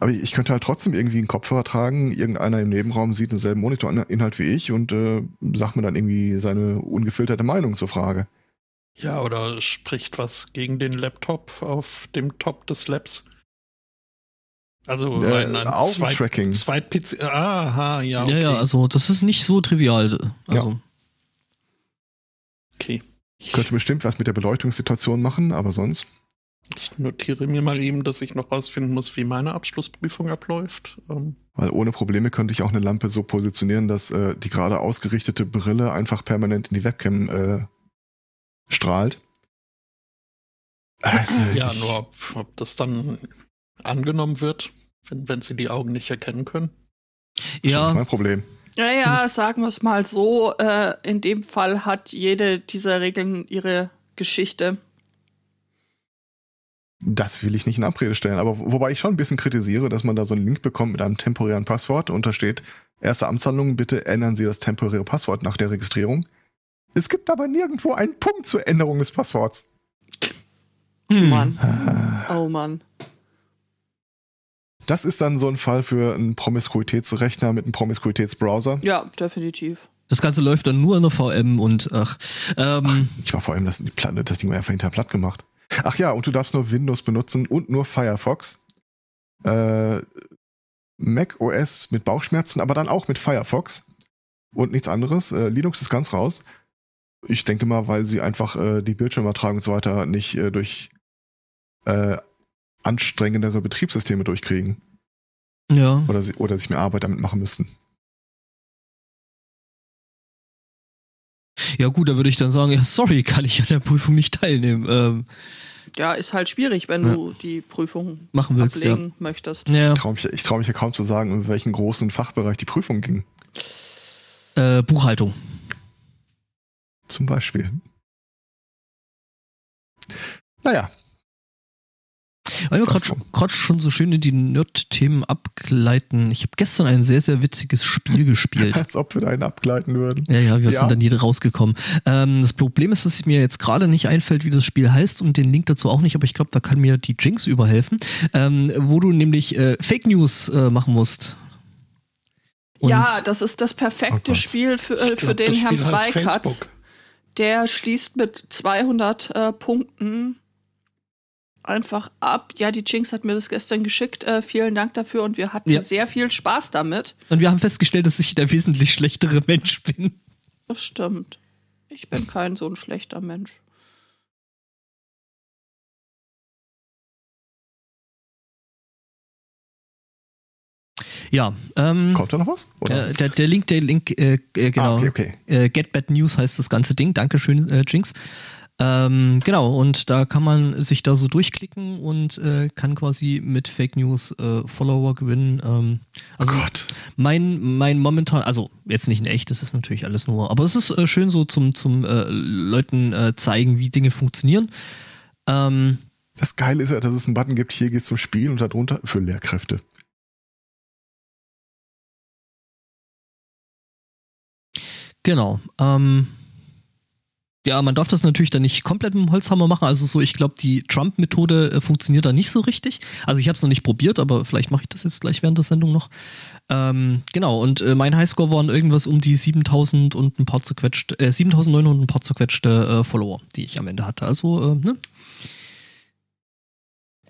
Speaker 2: Aber ich könnte halt trotzdem irgendwie einen Kopfhörer tragen, irgendeiner im Nebenraum sieht denselben Monitorinhalt wie ich und äh, sagt mir dann irgendwie seine ungefilterte Meinung zur Frage.
Speaker 4: Ja, oder spricht was gegen den Laptop auf dem Top des Labs? Also
Speaker 2: Äh,
Speaker 4: ein, ein
Speaker 2: Augentracking.
Speaker 4: Zweit, Zweit PC. Aha, ja, okay.
Speaker 3: Ja, ja, also das ist nicht so trivial. Also,
Speaker 4: okay.
Speaker 2: Könnte bestimmt was mit der Beleuchtungssituation machen, aber sonst.
Speaker 4: Ich notiere mir mal eben, dass ich noch rausfinden muss, wie meine Abschlussprüfung abläuft. Ähm,
Speaker 2: Weil ohne Probleme könnte ich auch eine Lampe so positionieren, dass äh, die gerade ausgerichtete Brille einfach permanent in die Webcam äh, strahlt. Also,
Speaker 4: ja,
Speaker 2: ich-
Speaker 4: nur ob, ob das dann angenommen wird, wenn, wenn sie die Augen nicht erkennen können.
Speaker 3: ja,
Speaker 2: Kein Problem.
Speaker 1: Naja, sagen wir es mal so, äh, in dem Fall hat jede dieser Regeln ihre Geschichte.
Speaker 2: Das will ich nicht in Abrede stellen, aber wo- wobei ich schon ein bisschen kritisiere, dass man da so einen Link bekommt mit einem temporären Passwort und da steht, erste Amtshandlung, bitte ändern Sie das temporäre Passwort nach der Registrierung. Es gibt aber nirgendwo einen Punkt zur Änderung des Passworts.
Speaker 3: hm.
Speaker 1: Mann. Oh Mann.
Speaker 2: Das ist dann so ein Fall für einen Promiskuitätsrechner mit einem Promiskuitätsbrowser.
Speaker 1: Ja, definitiv.
Speaker 3: Das Ganze läuft dann nur in der VM und ach. Ähm,
Speaker 2: Ich war vor allem das, die Platte, das Ding war einfach hinter platt gemacht. Ach ja, und du darfst nur Windows benutzen und nur Firefox. Äh, Mac OS mit Bauchschmerzen, aber dann auch mit Firefox und nichts anderes. Äh, Linux ist ganz raus. Ich denke mal, weil sie einfach äh, die Bildschirmübertragung und so weiter nicht äh, durch äh, anstrengendere Betriebssysteme durchkriegen
Speaker 3: ja.
Speaker 2: oder, sie, oder sich mehr Arbeit damit machen müssten.
Speaker 3: Ja gut, da würde ich dann sagen, ja, sorry, kann ich an der Prüfung nicht teilnehmen. Ähm,
Speaker 1: Ja, ist halt schwierig, wenn
Speaker 3: Ja.
Speaker 1: du die Prüfung
Speaker 3: machen willst,
Speaker 1: ablegen möchtest.
Speaker 3: ja.
Speaker 2: Ich traue mich, ich trau mich ja kaum zu sagen, in welchen großen Fachbereich die Prüfung ging.
Speaker 3: ja. Äh, Buchhaltung.
Speaker 2: Zum Beispiel. Naja,
Speaker 3: Weil wir gerade schon so schön in die Nerd-Themen abgleiten. Ich habe gestern ein sehr, sehr witziges Spiel gespielt. [laughs]
Speaker 2: als ob wir da einen abgleiten würden.
Speaker 3: Ja, ja, wir
Speaker 2: Ja.
Speaker 3: sind dann jede rausgekommen. Ähm, das Problem ist, dass mir jetzt gerade nicht einfällt, wie das Spiel heißt und den Link dazu auch nicht, aber ich glaube, da kann mir die Jinx überhelfen, ähm, wo du nämlich äh, Fake News äh, machen musst. Und
Speaker 1: ja, das ist das
Speaker 2: Oh
Speaker 1: perfekte
Speaker 2: Gott.
Speaker 1: Spiel für, äh, für
Speaker 4: glaub,
Speaker 1: den Herrn Zweikatz. Der schließt mit 200 äh, Punkten einfach ab. Ja, die Jinx hat mir das gestern geschickt. Äh, vielen Dank dafür und wir hatten
Speaker 3: Ja.
Speaker 1: sehr viel Spaß damit.
Speaker 3: und wir haben festgestellt, dass ich der wesentlich schlechtere Mensch bin.
Speaker 1: Das stimmt. Ich bin kein so ein schlechter Mensch.
Speaker 3: Ja, ähm,
Speaker 2: Kommt da noch was? Oder?
Speaker 3: äh, der, der Link, der Link, äh, äh, genau.
Speaker 2: Ah, okay, okay.
Speaker 3: Äh, Get Bad News heißt das ganze Ding. Dankeschön, äh, Jinx. Ähm, genau, und da kann man sich da so durchklicken und äh, kann quasi mit Fake News äh, Follower gewinnen. Ähm, also
Speaker 2: Gott.
Speaker 3: mein, mein momentan, also jetzt nicht in echt, das ist natürlich alles nur, aber es ist äh, schön so zum, zum äh, Leuten äh, zeigen, wie Dinge funktionieren. Ähm,
Speaker 2: Das Geile ist ja, dass es einen Button gibt, hier geht's zum Spiel und darunter für Lehrkräfte.
Speaker 3: genau. Ähm, Ja, man darf das natürlich dann nicht komplett mit dem Holzhammer machen. Also so, ich glaube, die Trump-Methode äh, funktioniert da nicht so richtig. Also ich habe es noch nicht probiert, aber vielleicht mache ich das jetzt gleich während der Sendung noch. Ähm, genau, und äh, mein Highscore waren irgendwas um die 7000 und ein paar zerquetschte, äh, 7900 und ein paar zerquetschte äh, Follower, die ich am Ende hatte. Also, äh, ne?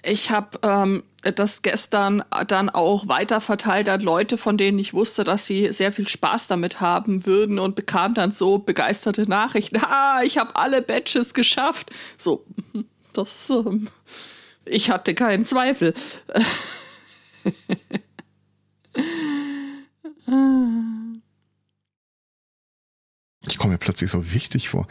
Speaker 1: Ich habe ähm, das gestern dann auch weiter verteilt an Leute, von denen ich wusste, dass sie sehr viel Spaß damit haben würden und bekam dann so begeisterte Nachrichten. [laughs] Ah, ich habe alle Badges geschafft. So, das, ähm, ich hatte keinen Zweifel. [laughs]
Speaker 2: Ich komme mir plötzlich so wichtig vor.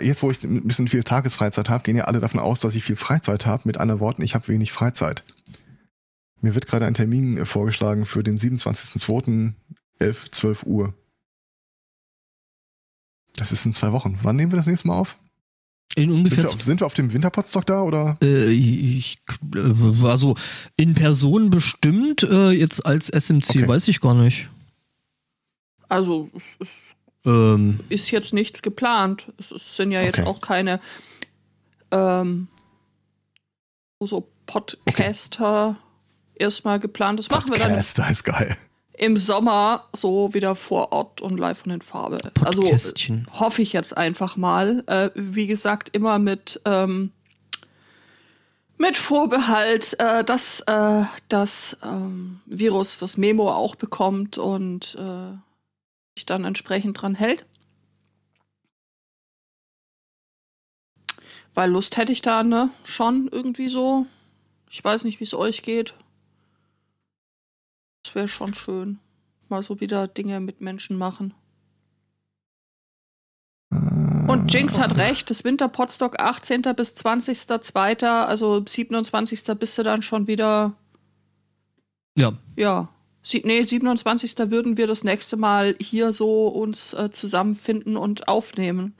Speaker 2: Jetzt, wo ich ein bisschen viel Tagesfreizeit habe, gehen ja alle davon aus, dass ich viel Freizeit habe. Mit anderen Worten, ich habe wenig Freizeit. Mir wird gerade ein Termin äh, vorgeschlagen für den 27.02. 11, 12 Uhr. Das ist in zwei Wochen. Wann nehmen wir das nächste Mal auf?
Speaker 3: In ungefähr
Speaker 2: Sind wir, auf, sind wir auf dem Winterpotstock da oder?
Speaker 3: Äh, ich, äh, also in Person bestimmt, äh, jetzt als SMC
Speaker 2: Okay.
Speaker 3: weiß ich gar nicht.
Speaker 1: Also, es, es
Speaker 3: Ähm,
Speaker 1: ist jetzt nichts geplant. Es, sind ja jetzt
Speaker 2: Okay.
Speaker 1: auch keine ähm, so Podcaster erstmal geplant. Das machen wir dann
Speaker 2: ist geil.
Speaker 1: im Sommer so wieder vor Ort und live und in Farbe. Also hoffe ich jetzt einfach mal. Äh, wie gesagt, immer mit, ähm, mit Vorbehalt, äh, dass äh, das ähm, Virus das Memo auch bekommt und äh, sich dann entsprechend dran hält. Weil Lust hätte ich da, ne, schon irgendwie so. Ich weiß nicht, wie es euch geht. Das wäre schon schön. Mal so wieder Dinge mit Menschen machen. Und Jinx hat recht, das Winterpotstock 18. bis 20.02., also 27. bist du dann schon wieder,
Speaker 3: ja,
Speaker 1: ja, sie, nee, 27. würden wir das nächste Mal hier so uns äh, zusammenfinden und aufnehmen.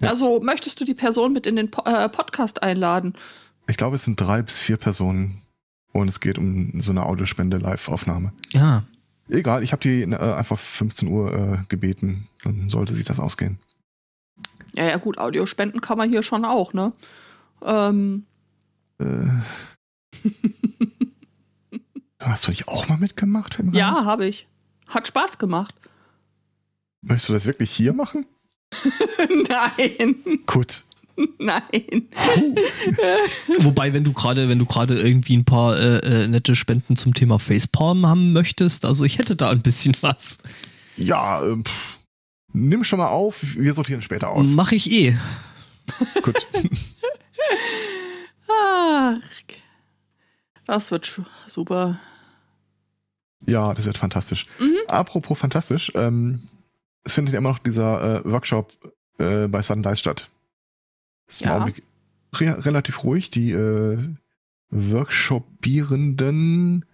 Speaker 2: Ja.
Speaker 1: Also möchtest du die Person mit in den po äh, Podcast einladen?
Speaker 2: Ich glaube, es sind drei bis vier Personen und es geht um so eine Audiospende-Live-Aufnahme.
Speaker 3: ja.
Speaker 2: Egal, ich habe die äh, einfach 15 Uhr äh, gebeten. Dann sollte sich das ausgehen.
Speaker 1: Ja, ja, gut, Audiospenden kann man hier schon auch, ne? Ähm,
Speaker 2: Äh, [laughs] hast du nicht auch mal mitgemacht?
Speaker 1: Ja, habe ich. Hat Spaß gemacht.
Speaker 2: Möchtest du das wirklich hier machen? [laughs]
Speaker 1: Nein,
Speaker 2: Gut. [laughs]
Speaker 1: nein.
Speaker 3: Wobei, wenn du gerade, wenn du gerade irgendwie ein paar äh, äh, nette Spenden zum Thema Facepalm haben möchtest, also ich hätte da ein bisschen [laughs] was.
Speaker 2: Ja, ähm, pff, nimm schon mal auf. Wir sortieren später aus.
Speaker 3: Mache ich eh.
Speaker 2: Gut.
Speaker 1: Ach, das wird super.
Speaker 2: Ja, das wird fantastisch. Apropos fantastisch, ähm, es findet ja immer noch dieser äh, Workshop äh, bei Sudden Dice statt. Ist
Speaker 1: Ja.
Speaker 2: Augenblick re relativ ruhig. Die äh, Workshopierenden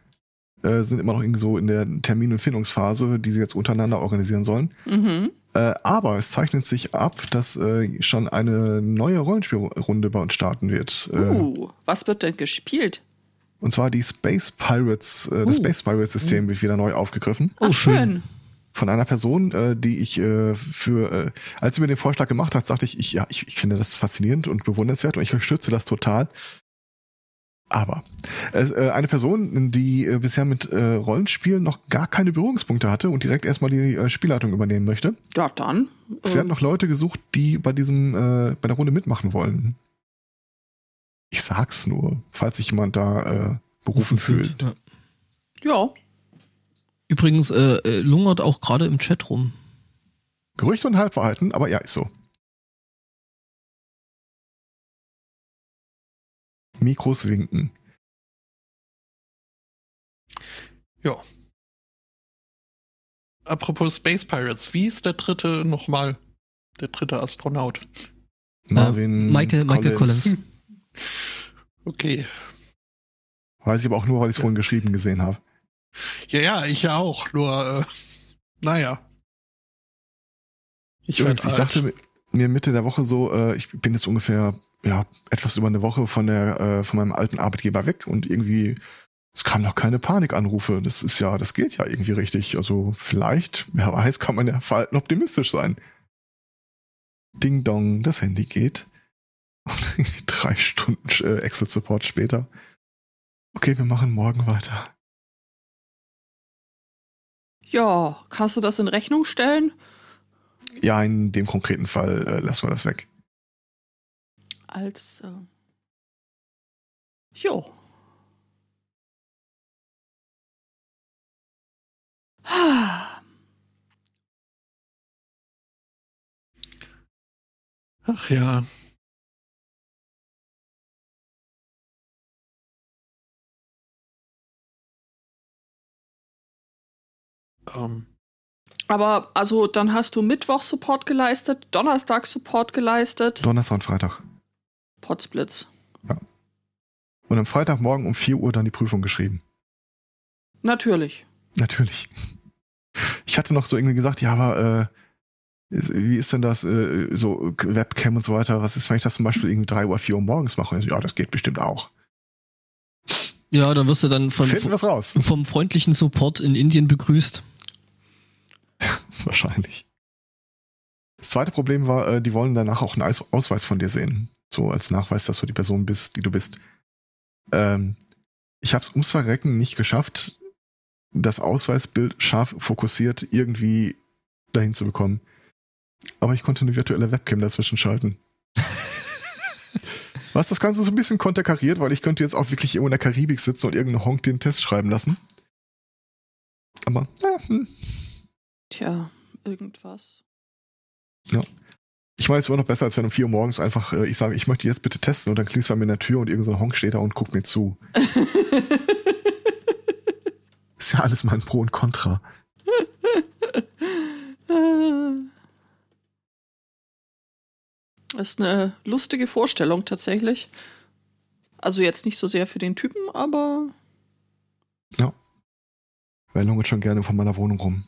Speaker 2: äh, sind immer noch irgendwie so in der Termin- und Findungsphase, die sie jetzt untereinander organisieren sollen.
Speaker 1: Mhm.
Speaker 2: Äh, aber es zeichnet sich ab, dass äh, schon eine neue Rollenspielrunde bei uns starten wird. Äh,
Speaker 1: Uh, was wird denn gespielt?
Speaker 2: Und zwar die Space Pirates, äh, das
Speaker 1: Uh.
Speaker 2: Space Pirates System wird wieder neu aufgegriffen.
Speaker 3: Oh,
Speaker 1: Ach,
Speaker 3: schön.
Speaker 2: von einer Person, äh, die ich äh, für, äh, als sie mir den Vorschlag gemacht hat, sagte ich, ich ja, ich, ich finde das faszinierend und bewundernswert und ich unterstütze das total. Aber äh, eine Person, die äh, bisher mit äh, Rollenspielen noch gar keine Berührungspunkte hatte und direkt erstmal die äh, Spielleitung übernehmen möchte.
Speaker 1: Ja, dann.
Speaker 2: Es werden noch Leute gesucht, die bei diesem, äh, bei der Runde mitmachen wollen. Ich sag's nur, falls sich jemand da äh, berufen fühlt.
Speaker 3: Ja. Übrigens äh, äh, lungert auch gerade im Chat rum.
Speaker 2: Gerüchte und Halbwahrheiten, aber ja, ist so. Mikros winken.
Speaker 4: Ja. Apropos Space Pirates, wie ist der dritte nochmal? Der dritte Astronaut.
Speaker 2: Marvin
Speaker 3: Michael- Michael Collins.
Speaker 4: Okay.
Speaker 2: Weiß ich aber auch nur, weil ich es vorhin geschrieben gesehen habe.
Speaker 4: Ja, ja, ich ja auch. Nur, äh, naja. Ich,
Speaker 2: Übrigens, ich dachte mi- mir Mitte der Woche so, äh, ich bin jetzt ungefähr ja etwas über eine Woche von der äh, von meinem alten Arbeitgeber weg und irgendwie es kamen noch keine Panikanrufe. Das ist ja, das geht ja irgendwie richtig. Also vielleicht, wer weiß, kann man ja verhalten optimistisch sein. Ding Dong, das Handy geht. [laughs] Und drei Stunden äh, Excel-Support später. Okay, wir machen morgen weiter.
Speaker 1: Ja, kannst du das in Rechnung stellen?
Speaker 2: Ja, in dem konkreten Fall äh, lassen wir das weg.
Speaker 1: Als. Äh jo.
Speaker 4: Ach ja. Ähm,
Speaker 1: Aber also dann hast du Mittwoch Support geleistet, Donnerstag Support geleistet,
Speaker 2: Donnerstag und Freitag.
Speaker 1: Potsblitz.
Speaker 2: Und am Freitagmorgen um 4 Uhr dann die Prüfung geschrieben.
Speaker 1: Natürlich.
Speaker 2: Natürlich. [laughs] Ich hatte noch so irgendwie gesagt, ja, aber äh, wie ist denn das, äh, so Webcam und so weiter, was ist, wenn ich das zum Beispiel irgendwie 3 Uhr, 4 Uhr morgens mache? Und ja, das geht bestimmt auch.
Speaker 3: Ja, dann wirst du dann von,
Speaker 2: raus.
Speaker 3: vom freundlichen Support in Indien begrüßt. [laughs]
Speaker 2: Wahrscheinlich. Das zweite Problem war, äh, die wollen danach auch einen Eis- Ausweis von dir sehen. So als Nachweis, dass du die Person bist, die du bist. Ähm, ich habe es ums Verrecken nicht geschafft, das Ausweisbild scharf fokussiert irgendwie dahin zu bekommen. Aber ich konnte eine virtuelle Webcam dazwischen schalten. [laughs] Was das Ganze so ein bisschen konterkariert, weil ich könnte jetzt auch wirklich irgendwo in der Karibik sitzen und irgendeinen Honk den Test schreiben lassen. Aber, äh, hm.
Speaker 1: Tja, irgendwas.
Speaker 2: Ich meine, es wäre noch besser, als wenn um 4 Uhr morgens einfach, äh, ich sage, ich möchte jetzt bitte testen und dann klingst du bei mir in der Tür und irgendein so ein Honk steht da und guckt mir zu. [laughs] Ist ja alles mal ein Pro und Contra.
Speaker 1: Das ist eine lustige Vorstellung tatsächlich. Also jetzt nicht so sehr für den Typen, aber
Speaker 2: Wer lungert schon gerne von meiner Wohnung rum?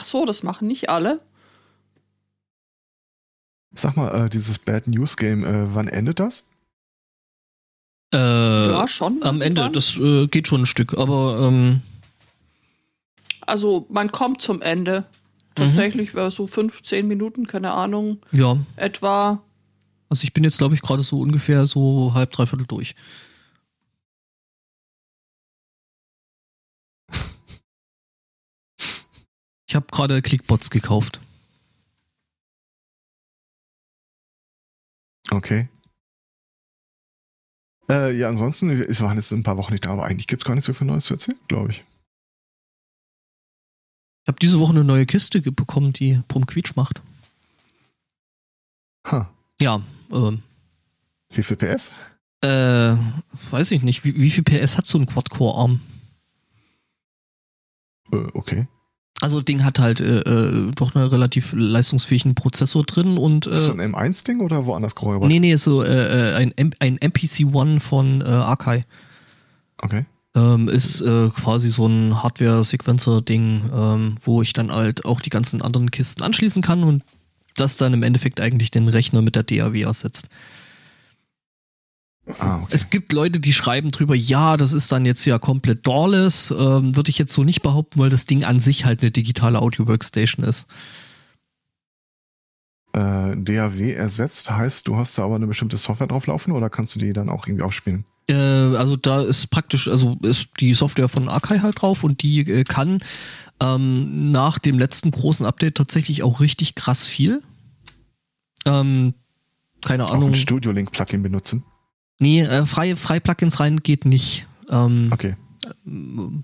Speaker 1: Ach so, das machen nicht alle.
Speaker 2: Sag mal, äh, dieses Bad News Game, äh, wann endet das?
Speaker 3: Äh,
Speaker 1: ja, schon.
Speaker 3: am Ende,
Speaker 1: irgendwann.
Speaker 3: das äh, geht schon ein Stück, aber ähm,
Speaker 1: Also man kommt zum Ende. Tatsächlich wäre so 15 Minuten, keine Ahnung,
Speaker 3: ja.
Speaker 1: etwa.
Speaker 3: Also ich bin jetzt, glaube ich, gerade so ungefähr so halb, dreiviertel durch. Ich habe gerade Clickbots gekauft.
Speaker 2: Okay. Äh, ja, ansonsten, wir waren jetzt ein paar Wochen nicht da, aber eigentlich gibt's gar nicht so viel Neues zu erzählen, glaube ich.
Speaker 3: Ich habe diese Woche eine neue Kiste bekommen, die Prum Quietsch macht.
Speaker 2: Ha.
Speaker 3: Ja, ähm,
Speaker 2: Wie viel PS?
Speaker 3: äh, weiß ich nicht. Wie, wie viel PS hat so ein Quad-Core-Arm?
Speaker 2: Äh, okay.
Speaker 3: Also, Ding hat halt äh, äh, doch einen relativ leistungsfähigen Prozessor drin und
Speaker 2: Ist das so
Speaker 3: äh,
Speaker 2: ein M1-Ding oder woanders geräubert?
Speaker 3: nee, nee, so äh, äh, ein, M ein MPC-1 von äh, Akai.
Speaker 2: Okay.
Speaker 3: Ähm, ist äh, quasi so ein Hardware-Sequencer-Ding, ähm, wo ich dann halt auch die ganzen anderen Kisten anschließen kann und das dann im Endeffekt eigentlich den Rechner mit der DAW ersetzt.
Speaker 2: Ah, okay.
Speaker 3: Es gibt Leute, die schreiben drüber, ja, das ist dann jetzt ja komplett doorless. Ähm, Würde ich jetzt so nicht behaupten, weil das Ding an sich halt eine digitale Audio-Workstation ist.
Speaker 2: Äh, DAW ersetzt heißt, du hast da aber eine bestimmte Software drauf laufen oder kannst du die dann auch irgendwie aufspielen?
Speaker 3: Äh, also da ist praktisch, also ist die Software von Akai halt drauf und die äh, kann ähm, nach dem letzten großen Update tatsächlich auch richtig krass viel. Ähm, keine
Speaker 2: Auch
Speaker 3: Ahnung.
Speaker 2: ein Studio Link Plugin benutzen?
Speaker 3: Nee, äh, freie, freie Plugins rein geht nicht. Ähm,
Speaker 2: Okay.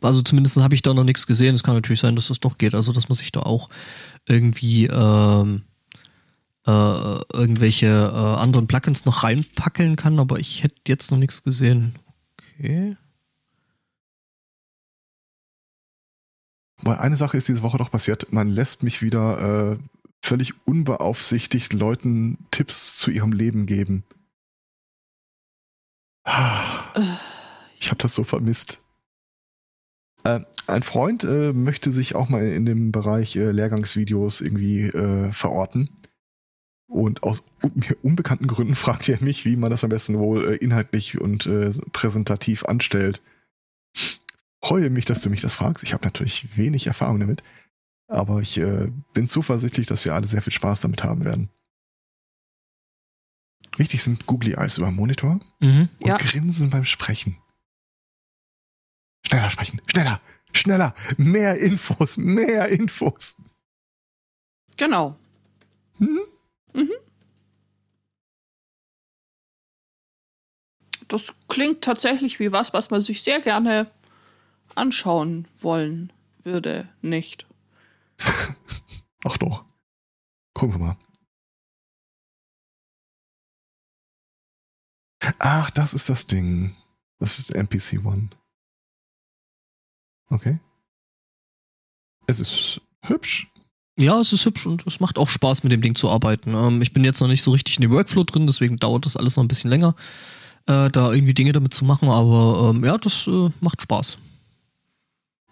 Speaker 3: also zumindest habe ich da noch nichts gesehen. Es kann natürlich sein, dass das doch geht. Also dass man sich da auch irgendwie ähm, äh, irgendwelche äh, anderen Plugins noch reinpackeln kann, aber ich hätte jetzt noch nichts gesehen. Okay.
Speaker 2: Weil eine Sache ist diese Woche doch passiert, man lässt mich wieder äh, völlig unbeaufsichtigt Leuten Tipps zu ihrem Leben geben. [sighs] Ich habe das so vermisst. Äh, ein Freund äh, möchte sich auch mal in dem Bereich äh, Lehrgangsvideos irgendwie verorten. Und aus mir unbekannten Gründen [laughs] fragt er mich, wie man das am besten wohl inhaltlich und präsentativ anstellt. Freue mich, dass du mich das fragst. Ich habe natürlich wenig Erfahrung damit. Aber ich bin zuversichtlich, dass wir alle sehr viel Spaß damit haben werden. Wichtig sind Googly Eyes über dem Monitor
Speaker 3: Mhm.
Speaker 2: und
Speaker 1: Ja.
Speaker 2: Grinsen beim Sprechen. Schneller sprechen, schneller, schneller, mehr Infos, mehr Infos.
Speaker 1: Genau.
Speaker 2: Mhm.
Speaker 1: Das klingt tatsächlich wie was, was man sich sehr gerne anschauen wollen würde. Nicht. [laughs]
Speaker 2: Ach doch. Gucken wir mal. Ach, das ist das Ding. Das ist NPC One. Okay. Es ist hübsch.
Speaker 3: Ja, es ist hübsch und es macht auch Spaß, mit dem Ding zu arbeiten. Ähm, ich bin jetzt noch nicht so richtig in dem Workflow drin, deswegen dauert das alles noch ein bisschen länger, äh, da irgendwie Dinge damit zu machen, aber ähm, ja, das äh, macht Spaß.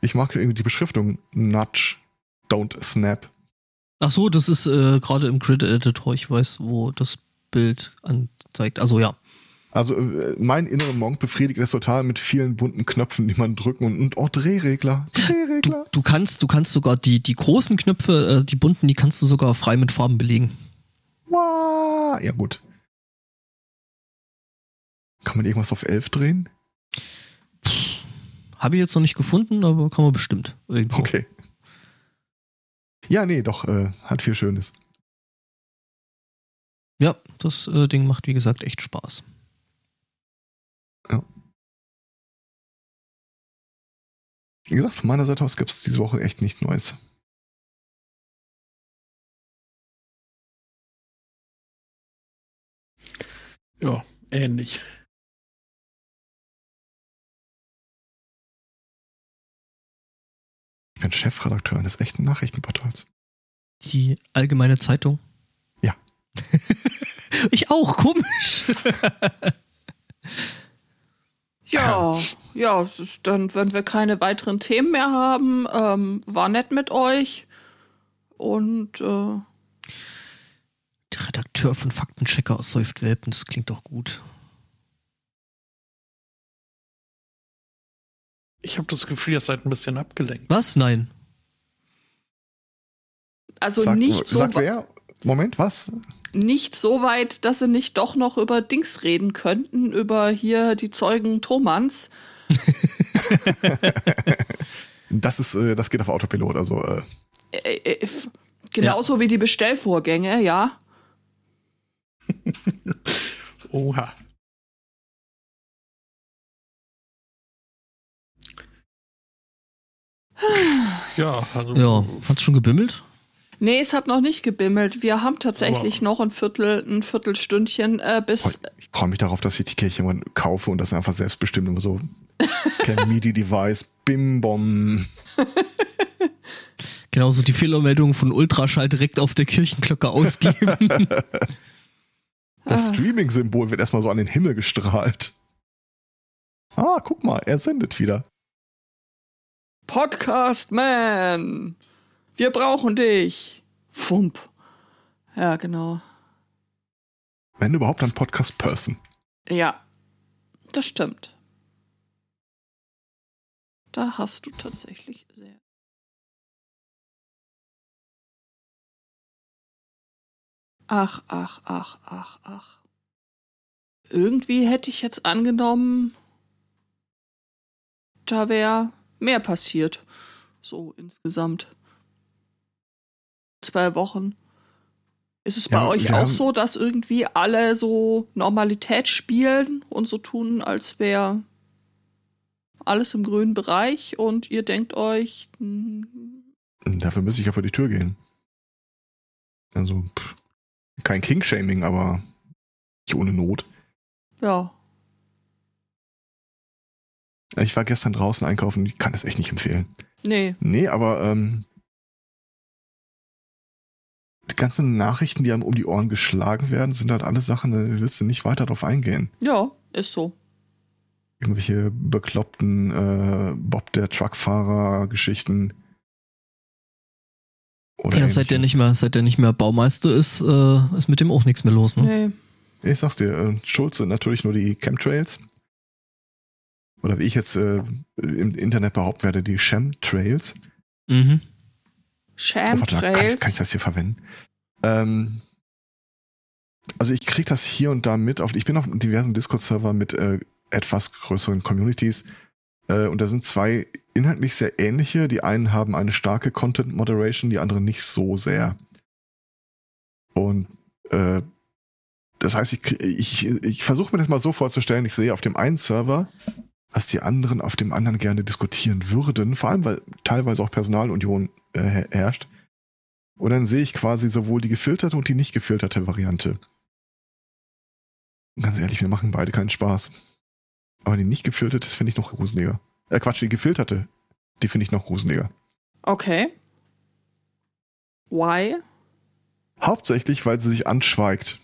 Speaker 2: Ich mag irgendwie die Beschriftung Nudge, don't snap.
Speaker 3: Ach so, das ist äh, gerade im Grid Editor, ich weiß, wo das Bild anzeigt. Also ja.
Speaker 2: Also äh, mein innerer Monk befriedigt es total mit vielen bunten Knöpfen, die man drücken und, und oh, Drehregler.
Speaker 3: Du,
Speaker 2: Drehregler.
Speaker 3: du kannst, du kannst sogar die, die großen Knöpfe, äh, die bunten, die kannst du sogar frei mit Farben belegen.
Speaker 2: Wow. Ja, gut. Kann man irgendwas auf 11 drehen?
Speaker 3: Habe ich jetzt noch nicht gefunden, aber kann man bestimmt. Irgendwo.
Speaker 2: Okay. Ja, nee, doch, äh, hat viel Schönes.
Speaker 3: Ja, das äh, Ding macht, wie gesagt, echt Spaß.
Speaker 2: Wie gesagt, von meiner Seite aus gibt es diese Woche echt nichts Neues.
Speaker 4: Ja, ähnlich.
Speaker 2: Ich bin Chefredakteur eines echten Nachrichtenportals.
Speaker 3: Die allgemeine Zeitung?
Speaker 2: Ja. [laughs]
Speaker 3: ich auch, komisch. [laughs]
Speaker 1: Ja, ja, dann, wenn wir keine weiteren Themen mehr haben, ähm, war nett mit euch. Und äh,
Speaker 3: Der Redakteur von Faktenchecker aus säuft Welpen, das klingt doch gut.
Speaker 4: Ich habe das Gefühl, ihr seid ein bisschen abgelenkt.
Speaker 3: Was? Nein.
Speaker 1: also
Speaker 2: Sag,
Speaker 1: nicht, so
Speaker 2: sagt wer? Moment, was?
Speaker 1: nicht so weit, dass sie nicht doch noch über Dings reden könnten, über hier die Zeugen Thomans. [laughs]
Speaker 2: Das ist, äh, das geht auf Autopilot, also äh,
Speaker 1: Äh, äh, genauso wie die Bestellvorgänge, ja. [laughs]
Speaker 4: Oha. Ja, also.
Speaker 3: Ja, hat's schon gebimmelt?
Speaker 1: Nee, es hat noch nicht gebimmelt. Wir haben tatsächlich noch ein Viertel, ein Viertelstündchen äh, bis.
Speaker 2: ich freue mich darauf, dass ich die Kirche irgendwann kaufe und das einfach selbstbestimmt immer so [laughs] kein MIDI-Device, bim bom.
Speaker 3: Genauso die Fehlermeldung von Ultraschall direkt auf der Kirchenglocke ausgeben. [laughs]
Speaker 2: Das
Speaker 1: Ah.
Speaker 2: Streaming-Symbol wird erstmal so an den Himmel gestrahlt. Ah, guck mal, er sendet wieder.
Speaker 1: Podcast Man! Wir brauchen dich! Fump. Ja, genau.
Speaker 2: Wenn überhaupt ein Podcast-Person.
Speaker 1: Ja, das stimmt. Da hast du tatsächlich sehr. Ach, ach, ach, ach, ach. Irgendwie hätte ich jetzt angenommen, da wäre mehr passiert. So insgesamt. Zwei Wochen. Ist es bei
Speaker 2: Ja,
Speaker 1: euch auch so, dass irgendwie alle so Normalität spielen und so tun, als wäre alles im grünen Bereich und ihr denkt euch, hm,
Speaker 2: Dafür müsste ich ja vor die Tür gehen. Also, pff, kein King-Shaming, aber nicht ohne Not.
Speaker 1: ja,
Speaker 2: Ich war gestern draußen einkaufen, ich kann das echt nicht empfehlen.
Speaker 1: nee,
Speaker 2: Nee, aber ähm, die ganzen Nachrichten, die einem um die Ohren geschlagen werden, sind halt alle Sachen, da willst du nicht weiter drauf eingehen.
Speaker 1: ja, ist so.
Speaker 2: Irgendwelche bekloppten äh, Bob der Truckfahrer-Geschichten. Oder
Speaker 3: ja, seit der nicht mehr, seit der nicht mehr Baumeister ist, äh, ist mit dem auch nichts mehr los, ne?
Speaker 1: Nee.
Speaker 2: Ich sag's dir, äh, schuld sind natürlich nur die Chemtrails. Oder wie ich jetzt äh, im Internet behaupten werde, die Chemtrails.
Speaker 3: Mhm.
Speaker 2: Warte, kann, ich,
Speaker 1: Chemtrails.
Speaker 2: kann ich das hier verwenden? Ähm, also ich kriege das hier und da mit. Auf, ich bin auf diversen Discord-Server mit äh, etwas größeren Communities. Äh, und da sind zwei inhaltlich sehr ähnliche. Die einen haben eine starke Content Moderation, die anderen nicht so sehr. Und äh, das heißt, ich, ich, ich versuche mir das mal so vorzustellen, ich sehe auf dem einen Server, was die anderen auf dem anderen gerne diskutieren würden, vor allem weil teilweise auch Personalunion äh, her- herrscht. Und dann sehe ich quasi sowohl die gefilterte und die nicht gefilterte Variante. Ganz ehrlich, mir machen beide keinen Spaß. Aber die nicht gefilterte finde ich noch gruseliger. Äh, Quatsch, die gefilterte, die finde ich noch gruseliger.
Speaker 1: Okay. Why?
Speaker 2: Hauptsächlich, weil sie sich anschweigt.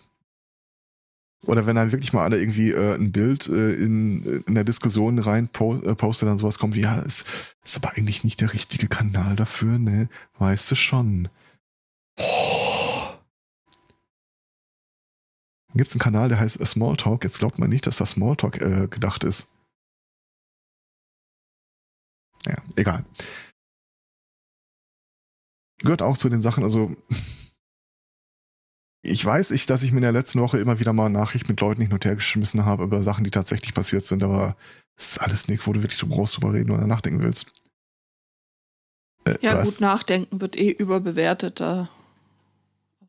Speaker 2: Oder wenn dann wirklich mal einer irgendwie äh, ein Bild äh, in, in der Diskussion rein po äh, postet, dann sowas kommt wie, ja, es ist aber eigentlich nicht der richtige Kanal dafür, ne? Weißt du schon. Oh. Dann gibt's einen Kanal, der heißt Smalltalk. Jetzt glaubt man nicht, dass das Smalltalk äh, gedacht ist. Ja, egal. Gehört auch zu den Sachen, also [laughs] ich weiß, ich, dass ich mir in der letzten Woche immer wieder mal Nachrichten mit Leuten hin und her geschmissen habe über Sachen, die tatsächlich passiert sind, aber es ist alles nichts, wo du wirklich drüber brauchst drüber reden oder nachdenken willst. Äh,
Speaker 1: Ja,
Speaker 2: was?
Speaker 1: gut, nachdenken wird eh überbewertet. Da.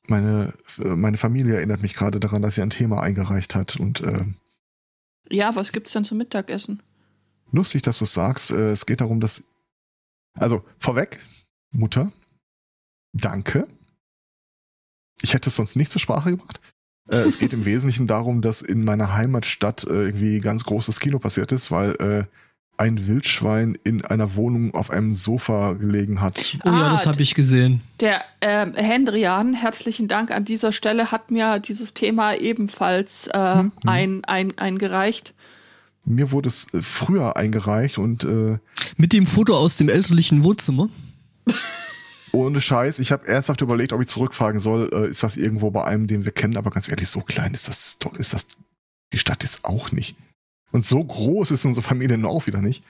Speaker 2: meine, äh, meine Familie erinnert mich gerade daran, dass sie ein Thema eingereicht hat und äh,
Speaker 1: Ja, was gibt's denn zum Mittagessen?
Speaker 2: lustig, dass du es sagst. Äh, es geht darum, dass. Also, vorweg, Mutter, danke. Ich hätte es sonst nicht zur Sprache gebracht. Äh, es geht im Wesentlichen darum, dass in meiner Heimatstadt äh, irgendwie ganz großes Kino passiert ist, weil äh, ein Wildschwein in einer Wohnung auf einem Sofa gelegen hat.
Speaker 3: Oh ja,
Speaker 1: Ah,
Speaker 3: das habe ich gesehen.
Speaker 1: Der ähm, Hendrian, herzlichen Dank an dieser Stelle, hat mir dieses Thema ebenfalls äh,
Speaker 2: Mhm.
Speaker 1: ein, ein, eingereicht.
Speaker 2: Mir wurde es äh, früher eingereicht und äh,
Speaker 3: Mit dem Foto aus dem elterlichen Wohnzimmer. [laughs]
Speaker 2: ohne Scheiß, ich habe ernsthaft überlegt, ob ich zurückfragen soll, äh, ist das irgendwo bei einem, den wir kennen, aber ganz ehrlich, so klein ist das doch, ist das die Stadt jetzt auch nicht. Und so groß ist unsere Familie nun auch wieder nicht.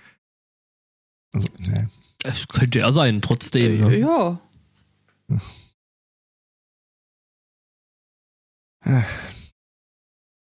Speaker 2: Also, ne.
Speaker 3: Es könnte er sein, trotzdem. Ne?
Speaker 1: Ja.